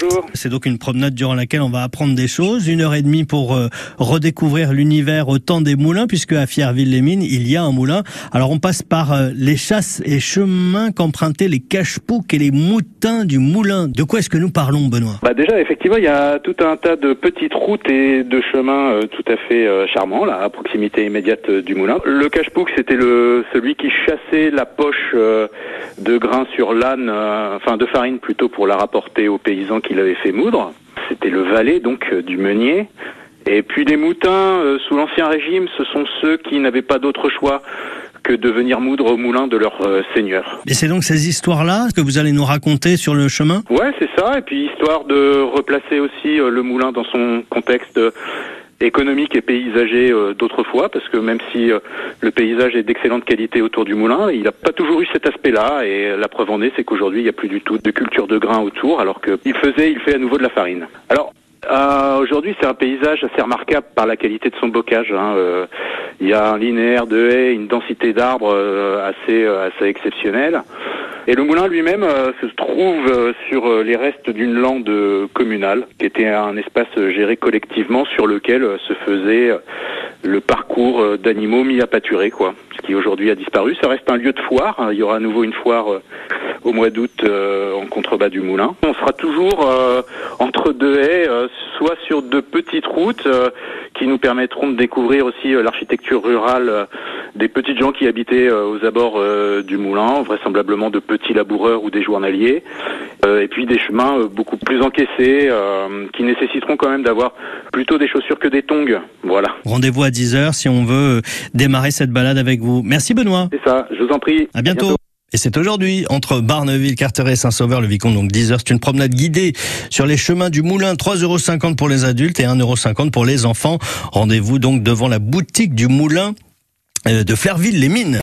bonjour. C'est donc une promenade durant laquelle on va apprendre des choses. Une heure et demie pour euh, redécouvrir l'univers au temps des moulins, puisque à Fierville-les-Mines, il y a un moulin. Alors on passe par euh, les chasses et chemins qu'empruntaient les cache-poucs et les moutins du moulin. De quoi est-ce que nous parlons, Benoît? Bah déjà, effectivement, il y a tout un tas de petites routes et de chemins euh, tout à fait charmants, là, à proximité immédiate du moulin. Le cache-pouc, c'était le celui qui chassait la poche euh, de grains sur l'âne, euh, enfin de farine plutôt, pour la rapporter aux paysans qui l'avaient fait moudre. C'était le valet, donc, euh, du meunier. Et puis les moutins, euh, sous l'Ancien Régime, ce sont ceux qui n'avaient pas d'autre choix que de venir moudre au moulin de leur seigneur. Et c'est donc ces histoires-là que vous allez nous raconter sur le chemin? Ouais, c'est ça. Et puis histoire de replacer aussi le moulin dans son contexte économique et paysager euh, d'autrefois, parce que même si euh, le paysage est d'excellente qualité autour du moulin, il n'a pas toujours eu cet aspect-là. Et la preuve en est, c'est qu'aujourd'hui, il n'y a plus du tout de culture de grains autour, alors qu'il faisait, il fait à nouveau de la farine. Alors, euh, aujourd'hui, c'est un paysage assez remarquable par la qualité de son bocage. hein. Euh, il y a un linéaire de haies, une densité d'arbres euh, assez, assez exceptionnelle. Et le moulin lui-même euh, se trouve euh, sur euh, les restes d'une lande communale, qui était un espace géré collectivement sur lequel se faisait le parcours d'animaux mis à pâturer, quoi. Ce qui aujourd'hui a disparu. Ça reste un lieu de foire. Il y aura à nouveau une foire au mois d'août en contrebas du moulin. On sera toujours entre deux haies, soit sur de petites routes qui nous permettront de découvrir aussi l'architecture rurale des petites gens qui habitaient euh, aux abords euh, du moulin, vraisemblablement de petits laboureurs ou des journaliers, Euh, et puis des chemins euh, beaucoup plus encaissés euh, qui nécessiteront quand même d'avoir plutôt des chaussures que des tongs. Voilà, Rendez-vous à 10h si on veut démarrer cette balade avec vous. Merci Benoît. c'est ça. Je vous en prie. À bientôt. Et c'est aujourd'hui, entre Barneville, Carteret et Saint-Sauveur, le Vicomte, donc 10 heures. C'est une promenade guidée sur les chemins du Moulin, 3,50 euros pour les adultes et 1,50 euros pour les enfants. Rendez-vous donc devant la boutique du Moulin de Flairville-les-Mines.